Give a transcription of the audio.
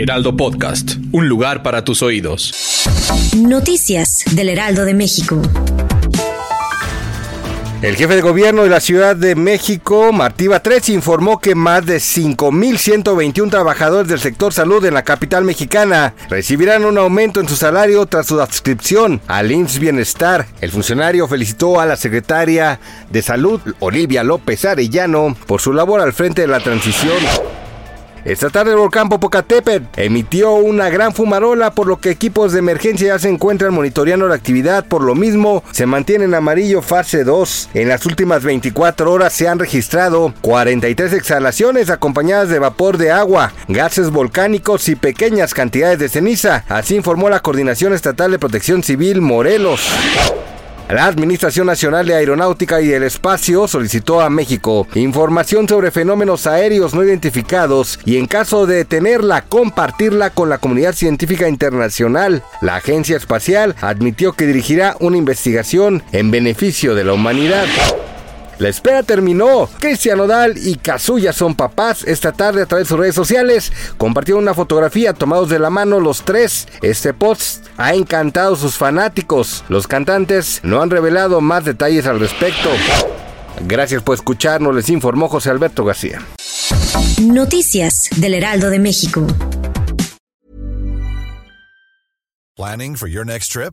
Heraldo Podcast, un lugar para tus oídos. Noticias del Heraldo de México. El jefe de gobierno de la Ciudad de México, Martí Batres, informó que más de 5.121 trabajadores del sector salud en la capital mexicana recibirán un aumento en su salario tras su adscripción al IMSS Bienestar. El funcionario felicitó a la secretaria de Salud, Olivia López Arellano, por su labor al frente de la transición. Esta tarde el volcán Popocatépetl emitió una gran fumarola por lo que equipos de emergencia ya se encuentran monitoreando la actividad. Por lo mismo, se mantiene en amarillo fase 2. En las últimas 24 horas se han registrado 43 exhalaciones acompañadas de vapor de agua, gases volcánicos y pequeñas cantidades de ceniza. Así informó la Coordinación Estatal de Protección Civil Morelos. La Administración Nacional de Aeronáutica y del Espacio solicitó a México información sobre fenómenos aéreos no identificados y en caso de tenerla, compartirla con la comunidad científica internacional. La Agencia Espacial admitió que dirigirá una investigación en beneficio de la humanidad. La espera terminó. Cristian Nodal y Kazuya son papás. Esta tarde a través de sus redes sociales compartieron una fotografía tomados de la mano los tres. Este post ha encantado a sus fanáticos. Los cantantes no han revelado más detalles al respecto. Gracias por escucharnos, les informó José Alberto García. Noticias del Heraldo de México. Planning for your next trip?